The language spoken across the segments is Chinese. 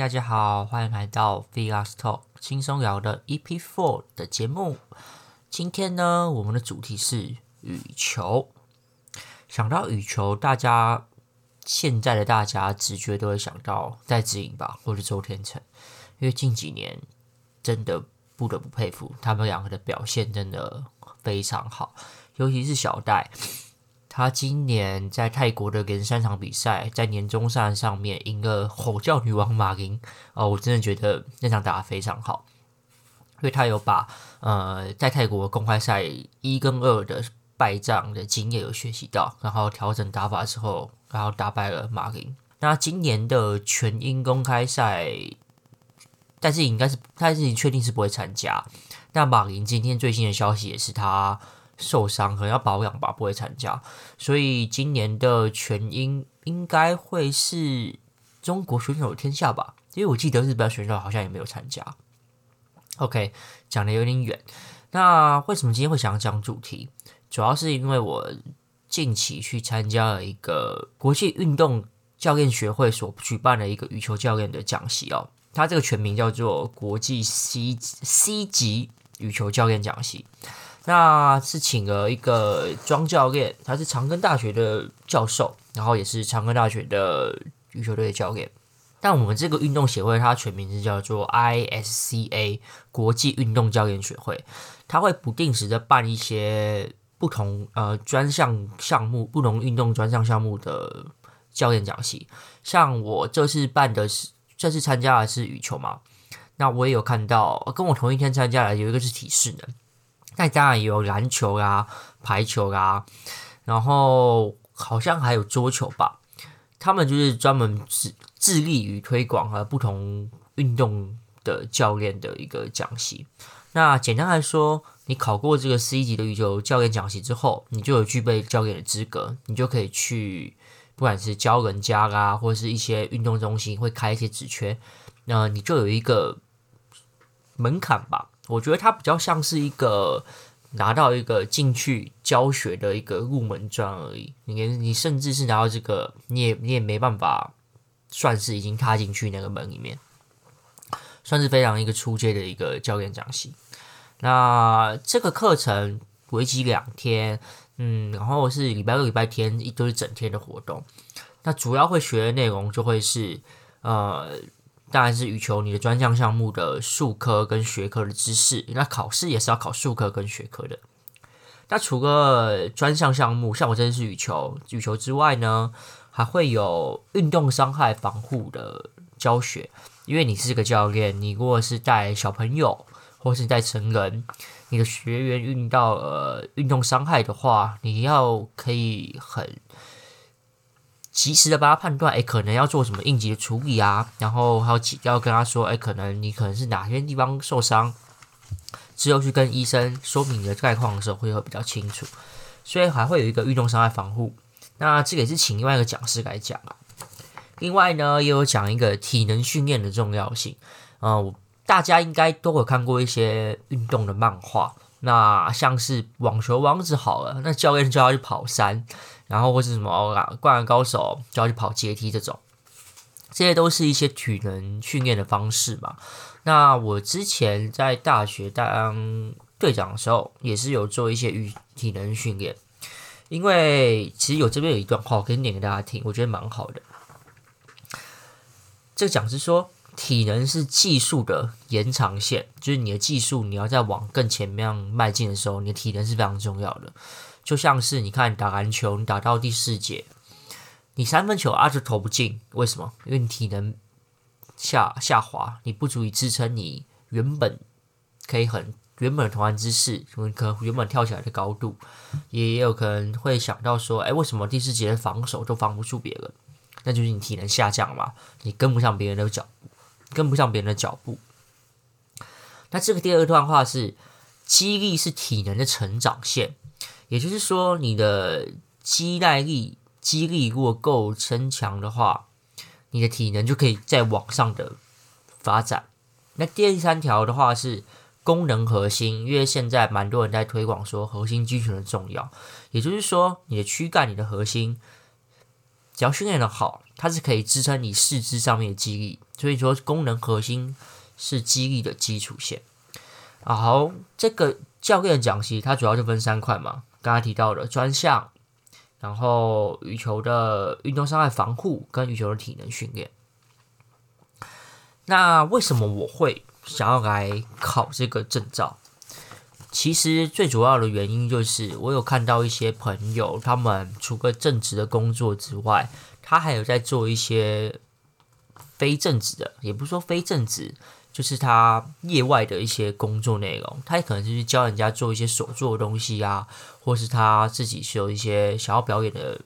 大家好，欢迎来到 Vilas Talk 轻松聊的 EP Four 的节目。今天呢，我们的主题是羽球。想到羽球，大家现在的大家直觉都会想到戴志颖吧，或者周天成，因为近几年真的不得不佩服他们两个的表现，真的非常好，尤其是小戴，他今年在泰国的连三场比赛，在年终赛上面赢了吼叫女王马林，哦，我真的觉得那场打得非常好，因为他有把呃在泰国公开赛一跟二的。败仗的经验有学习到，然后调整打法之后，然后打败了马林。那今年的全英公开赛，但是应该是他自己确定是不会参加。那马林今天最新的消息也是他受伤，可能要保养吧，不会参加。所以今年的全英应该会是中国选手天下吧？因为我记得日本选手好像也没有参加。OK，讲的有点远。那为什么今天会想要讲主题？主要是因为我近期去参加了一个国际运动教练学会所举办的一个羽球教练的讲习哦，它这个全名叫做国际 C C 级羽球教练讲习。那是请了一个庄教练，他是长庚大学的教授，然后也是长庚大学的羽球队的教练。但我们这个运动协会，它全名是叫做 ISCA 国际运动教练学会，它会不定时的办一些。不同呃专项项目，不同运动专项项目的教练讲习，像我这次办的是，这次参加的是羽球嘛，那我也有看到，跟我同一天参加的有一个是体适能，那当然也有篮球啦、排球啦，然后好像还有桌球吧，他们就是专门致致力于推广和不同运动的教练的一个讲习。那简单来说，你考过这个 C 级的羽球教练讲习之后，你就有具备教练的资格，你就可以去，不管是教人家啦，或是一些运动中心会开一些职缺，那你就有一个门槛吧。我觉得它比较像是一个拿到一个进去教学的一个入门砖而已。你你甚至是拿到这个，你也你也没办法算是已经踏进去那个门里面。算是非常一个初阶的一个教练讲习。那这个课程为期两天，嗯，然后是礼拜六、礼拜天一都是整天的活动。那主要会学的内容就会是，呃，当然是羽球你的专项项目的术科跟学科的知识。那考试也是要考术科跟学科的。那除了专项项目，像我这次是羽球，羽球之外呢，还会有运动伤害防护的教学。因为你是个教练，你如果是带小朋友，或是带成人，你的学员遇到呃运动伤害的话，你要可以很及时的把他判断，诶，可能要做什么应急的处理啊，然后还要要跟他说，诶，可能你可能是哪些地方受伤，之后去跟医生说明你的概况的时候，会会比较清楚。所以还会有一个运动伤害防护，那这个也是请另外一个讲师来讲啊。另外呢，也有讲一个体能训练的重要性。呃，大家应该都有看过一些运动的漫画，那像是网球王子好了，那教练就要去跑山，然后或是什么灌篮高手就要去跑阶梯这种，这些都是一些体能训练的方式嘛。那我之前在大学当队长的时候，也是有做一些体体能训练，因为其实有这边有一段话，我可以念给大家听，我觉得蛮好的。这个讲师说，体能是技术的延长线，就是你的技术，你要再往更前面迈进的时候，你的体能是非常重要的。就像是你看打篮球，你打到第四节，你三分球啊就投不进，为什么？因为你体能下下滑，你不足以支撑你原本可以很原本的投篮姿势，可能原本跳起来的高度，也有可能会想到说，哎，为什么第四节的防守都防不住别人？那就是你体能下降嘛，你跟不上别人的脚步，跟不上别人的脚步。那这个第二段话是，激励是体能的成长线，也就是说，你的肌耐力、肌力如果够增强的话，你的体能就可以再往上的发展。那第三条的话是功能核心，因为现在蛮多人在推广说核心肌群的重要，也就是说，你的躯干、你的核心。只要训练的好，它是可以支撑你四肢上面的肌力。所以说，功能核心是肌力的基础线。好，这个教练讲习它主要就分三块嘛，刚才提到的专项，然后羽球的运动伤害防护跟羽球的体能训练。那为什么我会想要来考这个证照？其实最主要的原因就是，我有看到一些朋友，他们除了正职的工作之外，他还有在做一些非正职的，也不是说非正职，就是他业外的一些工作内容。他也可能就是教人家做一些手做的东西啊，或是他自己是有一些想要表演的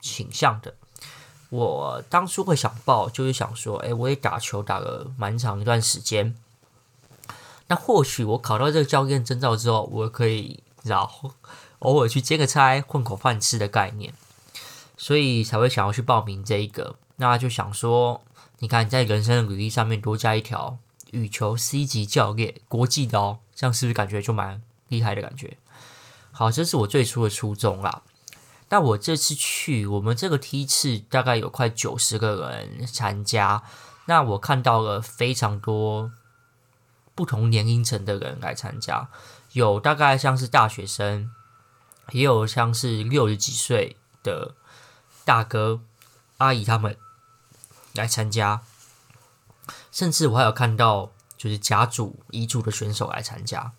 倾向的。我当初会想报，就是想说，哎，我也打球打了蛮长一段时间。那或许我考到这个教练证照之后，我可以然后偶尔去兼个差，混口饭吃的概念，所以才会想要去报名这一个。那就想说，你看在人生的履历上面多加一条羽球 C 级教练，国际的哦，这样是不是感觉就蛮厉害的感觉？好，这是我最初的初衷啦。那我这次去，我们这个梯次大概有快九十个人参加，那我看到了非常多。不同年龄层的人来参加，有大概像是大学生，也有像是六十几岁的大哥、阿姨他们来参加，甚至我还有看到就是甲组、乙组的选手来参加。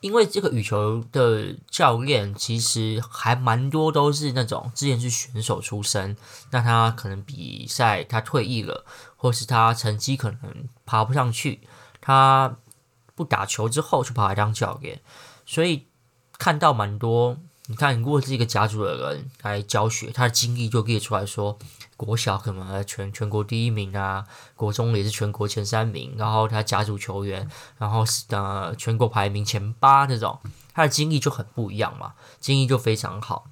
因为这个羽球的教练其实还蛮多，都是那种之前是选手出身，那他可能比赛他退役了，或是他成绩可能爬不上去，他不打球之后就跑来当教练，所以看到蛮多。你看，如果是一个甲组的人来教学，他的经历就列出来说。国小可能全全国第一名啊，国中也是全国前三名，然后他甲组球员，然后是呃全国排名前八这种，他的经历就很不一样嘛，经历就非常好。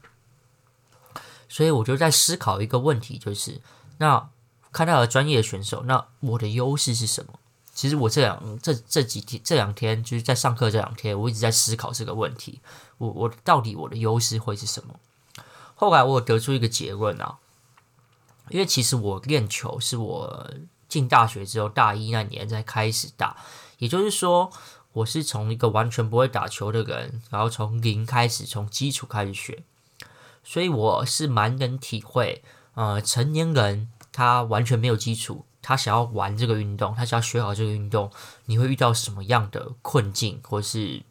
所以我就在思考一个问题，就是那看到了专业选手，那我的优势是什么？其实我这两这这几天这两天就是在上课这两天，我一直在思考这个问题，我我到底我的优势会是什么？后来我得出一个结论啊。因为其实我练球是我进大学之后大一那年才开始打，也就是说，我是从一个完全不会打球的人，然后从零开始，从基础开始学，所以我是蛮能体会，呃，成年人他完全没有基础，他想要玩这个运动，他想要学好这个运动，你会遇到什么样的困境或是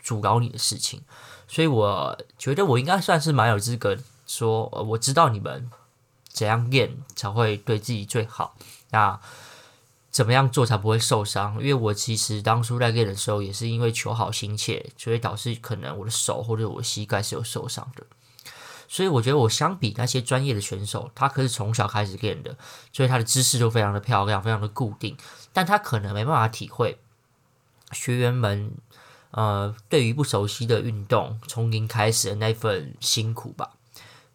阻挠你的事情，所以我觉得我应该算是蛮有资格说，呃，我知道你们。怎样练才会对自己最好？那怎么样做才不会受伤？因为我其实当初在练的时候，也是因为求好心切，所以导致可能我的手或者我膝盖是有受伤的。所以我觉得我相比那些专业的选手，他可是从小开始练的，所以他的姿势就非常的漂亮，非常的固定。但他可能没办法体会学员们呃对于不熟悉的运动从零开始的那份辛苦吧。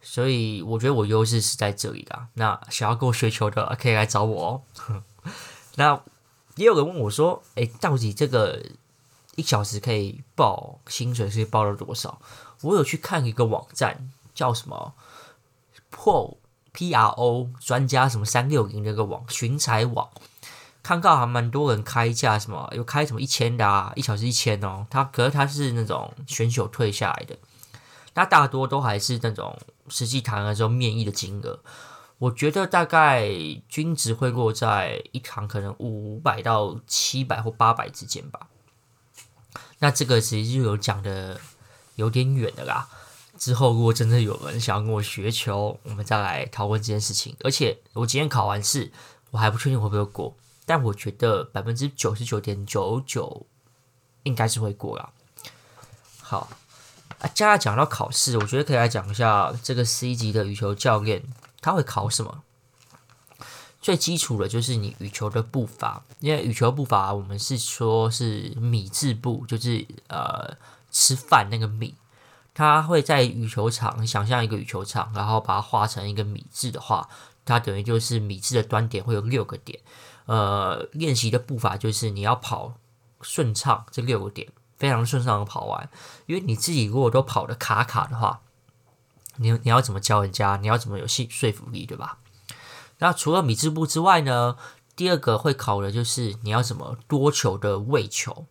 所以我觉得我优势是在这里啦。那想要跟我学球的可以来找我哦。那也有人问我说：“诶，到底这个一小时可以报薪水是报了多少？”我有去看一个网站，叫什么 Pro P R O 专家什么三六零那个网寻财网，看到还蛮多人开价，什么有开什么一千的啊，一小时一千哦。他可是他是那种选手退下来的。那大多都还是那种实际谈的时候面议的金额，我觉得大概均值会落在一堂可能五百到七百或八百之间吧。那这个其实就有讲的有点远的啦。之后如果真的有人想要跟我学球，我们再来讨论这件事情。而且我今天考完试，我还不确定会不会过，但我觉得百分之九十九点九九应该是会过啦。好。啊，接下来讲到考试，我觉得可以来讲一下这个 C 级的羽球教练他会考什么。最基础的就是你羽球的步伐，因为羽球步伐我们是说是米字步，就是呃吃饭那个米。他会在羽球场，想象一个羽球场，然后把它画成一个米字的话，它等于就是米字的端点会有六个点。呃，练习的步伐就是你要跑顺畅这六个点。非常顺畅的跑完，因为你自己如果都跑得卡卡的话，你你要怎么教人家？你要怎么有信说服力，对吧？那除了米字步之外呢，第二个会考的就是你要怎么多球的喂球。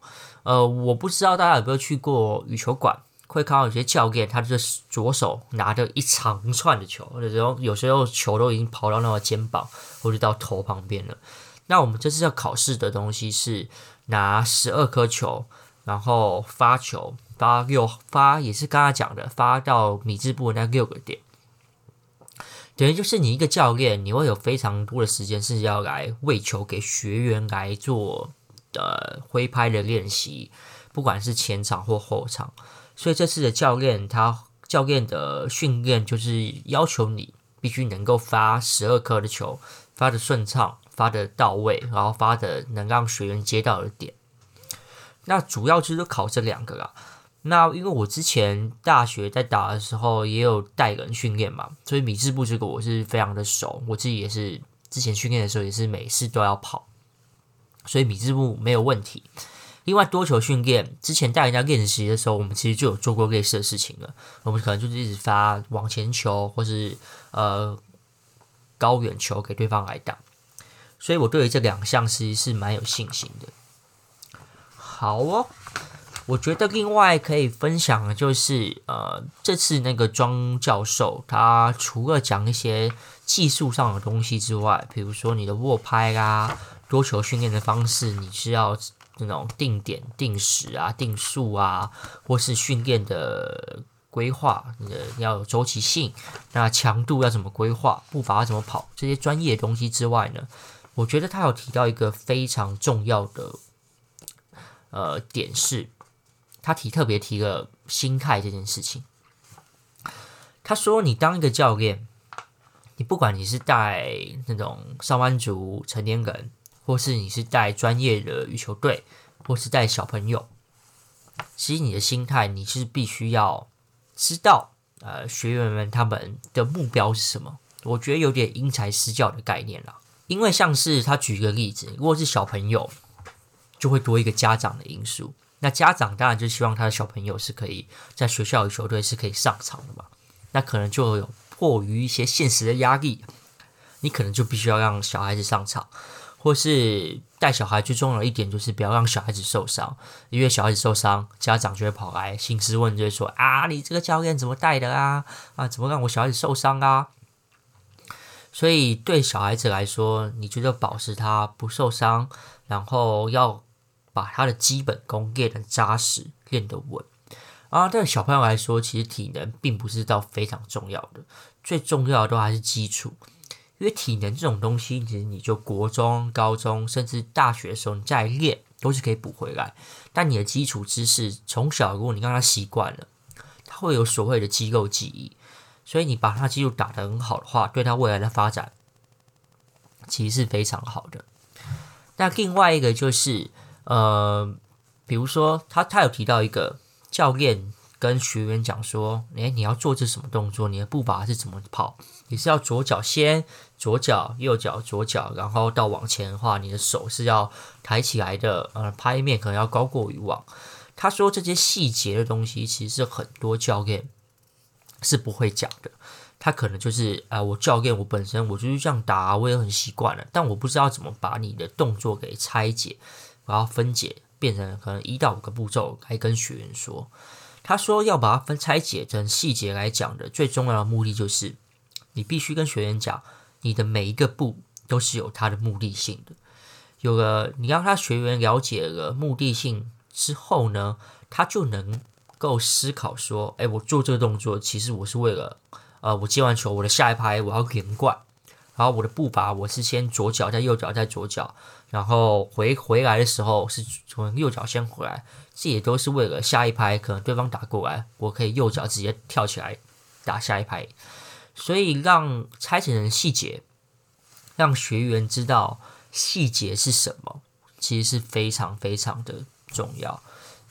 呃，我不知道大家有没有去过羽球馆，会看到有些教练，他就是左手拿着一长串的球，有时候有时候球都已经跑到那个肩膀或者到头旁边了。那我们这次要考试的东西是拿十二颗球，然后发球，发六发也是刚刚讲的，发到米字部那六个点。等于就是你一个教练，你会有非常多的时间是要来喂球给学员来做的挥拍的练习，不管是前场或后场。所以这次的教练他教练的训练就是要求你必须能够发十二颗的球，发的顺畅，发的到位，然后发的能让学员接到的点。那主要就是考这两个啦。那因为我之前大学在打的时候也有带人训练嘛，所以米字部这个我是非常的熟。我自己也是之前训练的时候也是每次都要跑，所以米字部没有问题。另外多球训练之前带人家练习的时候，我们其实就有做过类似的事情了。我们可能就是一直发往前球或是呃高远球给对方来打，所以我对于这两项其实是蛮有信心的。好哦。我觉得另外可以分享的就是，呃，这次那个庄教授他除了讲一些技术上的东西之外，比如说你的握拍啊、多球训练的方式，你是要那种定点、定时啊、定数啊，或是训练的规划，你的要有周期性，那强度要怎么规划，步伐要怎么跑，这些专业的东西之外呢，我觉得他有提到一个非常重要的呃点是。他提特别提了心态这件事情。他说：“你当一个教练，你不管你是带那种上班族、成年人，或是你是带专业的羽球队，或是带小朋友，其实你的心态，你是必须要知道，呃，学员们他们的目标是什么。我觉得有点因材施教的概念啦。因为像是他举一个例子，如果是小朋友，就会多一个家长的因素。”那家长当然就希望他的小朋友是可以在学校羽球队是可以上场的嘛。那可能就有迫于一些现实的压力，你可能就必须要让小孩子上场，或是带小孩最重要的一点就是不要让小孩子受伤，因为小孩子受伤，家长就会跑来兴师问罪说啊，你这个教练怎么带的啊？啊，怎么让我小孩子受伤啊？所以对小孩子来说，你觉得保持他不受伤，然后要。把他的基本功练得扎实，练得稳啊！对小朋友来说，其实体能并不是到非常重要的，最重要的都还是基础。因为体能这种东西，其实你就国中、高中，甚至大学的时候你再练，都是可以补回来。但你的基础知识，从小如果你让他习惯了，他会有所谓的肌肉记忆。所以你把他肌肉打得很好的话，对他未来的发展，其实是非常好的。那另外一个就是。呃，比如说他他有提到一个教练跟学员讲说，诶，你要做这什么动作？你的步伐是怎么跑？你是要左脚先，左脚右脚左脚，然后到往前的话，你的手是要抬起来的，呃，拍面可能要高过鱼网。他说这些细节的东西，其实很多教练是不会讲的。他可能就是啊、我教练我本身我就是这样打，我也很习惯了，但我不知道怎么把你的动作给拆解。然后分解变成可能一到五个步骤来跟学员说，他说要把它分拆解成细节来讲的最重要的目的就是，你必须跟学员讲，你的每一个步都是有它的目的性的。有了你让他学员了解了目的性之后呢，他就能够思考说，哎，我做这个动作其实我是为了，呃，我接完球我的下一拍我要连贯。然后我的步伐，我是先左脚，再右脚，再左脚，然后回回来的时候是从右脚先回来，这也都是为了下一拍，可能对方打过来，我可以右脚直接跳起来打下一拍。所以让拆解成细节，让学员知道细节是什么，其实是非常非常的重要。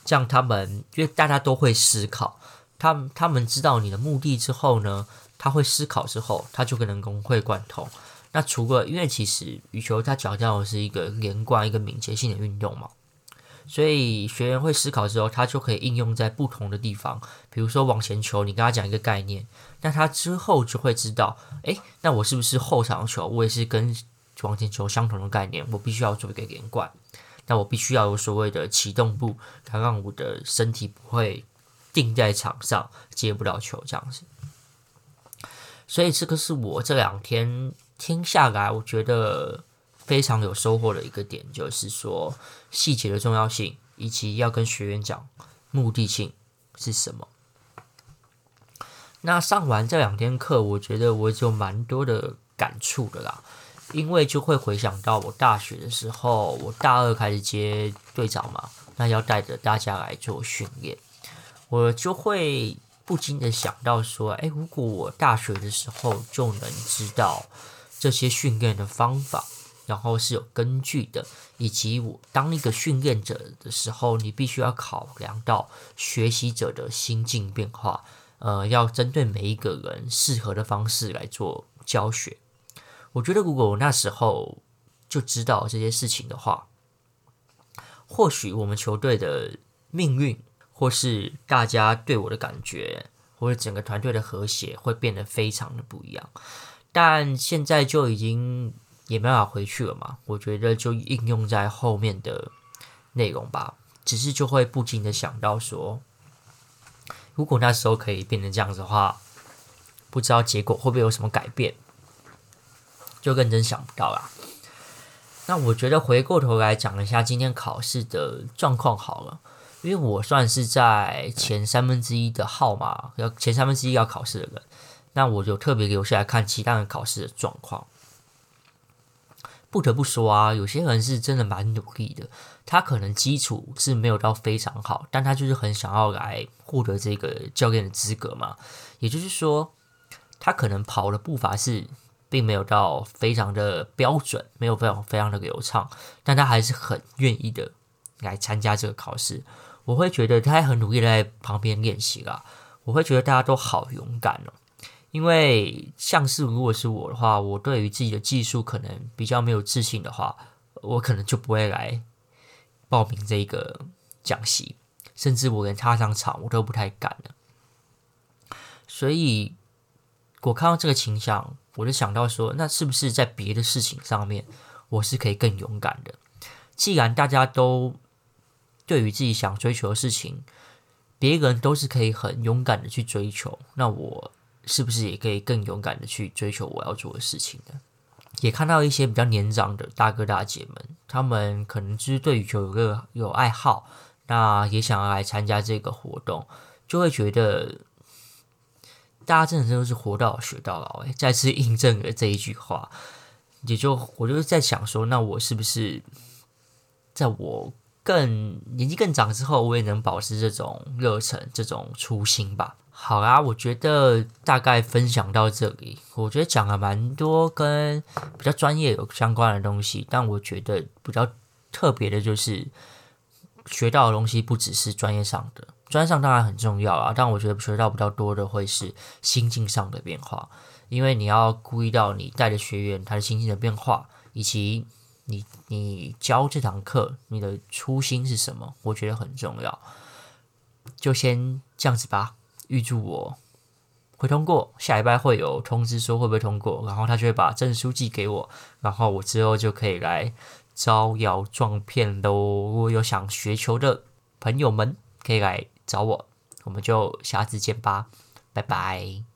这样他们因为大家都会思考，他他们知道你的目的之后呢，他会思考之后，他就可能融会贯通。那除了因为其实羽球它强调的是一个连贯、一个敏捷性的运动嘛，所以学员会思考之后，他就可以应用在不同的地方。比如说往前球，你跟他讲一个概念，那他之后就会知道，诶，那我是不是后场球，我也是跟往前球相同的概念，我必须要做一个连贯。那我必须要有所谓的启动步，才让我的身体不会定在场上接不了球这样子。所以这个是我这两天听下来，我觉得非常有收获的一个点，就是说细节的重要性，以及要跟学员讲目的性是什么。那上完这两天课，我觉得我就蛮多的感触的啦，因为就会回想到我大学的时候，我大二开始接队长嘛，那要带着大家来做训练，我就会。不禁的想到说，哎，如果我大学的时候就能知道这些训练的方法，然后是有根据的，以及我当一个训练者的时候，你必须要考量到学习者的心境变化，呃，要针对每一个人适合的方式来做教学。我觉得，如果我那时候就知道这些事情的话，或许我们球队的命运。或是大家对我的感觉，或者整个团队的和谐会变得非常的不一样，但现在就已经也没办法回去了嘛。我觉得就应用在后面的内容吧，只是就会不禁的想到说，如果那时候可以变成这样子的话，不知道结果会不会有什么改变，就更真想不到啦。那我觉得回过头来讲一下今天考试的状况好了。因为我算是在前三分之一的号码，要前三分之一要考试的人，那我就特别留下来看其他人考试的状况。不得不说啊，有些人是真的蛮努力的，他可能基础是没有到非常好，但他就是很想要来获得这个教练的资格嘛。也就是说，他可能跑的步伐是并没有到非常的标准，没有非常非常的流畅，但他还是很愿意的来参加这个考试。我会觉得他很努力在旁边练习啦。我会觉得大家都好勇敢哦，因为像是如果是我的话，我对于自己的技术可能比较没有自信的话，我可能就不会来报名这个讲习，甚至我连踏上场我都不太敢了。所以，我看到这个倾向，我就想到说，那是不是在别的事情上面，我是可以更勇敢的？既然大家都对于自己想追求的事情，别人都是可以很勇敢的去追求，那我是不是也可以更勇敢的去追求我要做的事情呢？也看到一些比较年长的大哥大姐们，他们可能就是对羽球有个有爱好，那也想要来参加这个活动，就会觉得大家真的都是活到老学到老，哎，再次印证了这一句话。也就我就是在想说，那我是不是在我更年纪更长之后，我也能保持这种热忱、这种初心吧。好啦，我觉得大概分享到这里。我觉得讲了蛮多跟比较专业有相关的东西，但我觉得比较特别的就是学到的东西不只是专业上的，专业上当然很重要啊。但我觉得学到比较多的会是心境上的变化，因为你要顾意到你带的学员他的心境的变化，以及。你你教这堂课，你的初心是什么？我觉得很重要。就先这样子吧。预祝我会通过，下礼拜会有通知说会不会通过，然后他就会把证书寄给我，然后我之后就可以来招摇撞骗喽。如果有想学球的朋友们，可以来找我，我们就下次见吧，拜拜。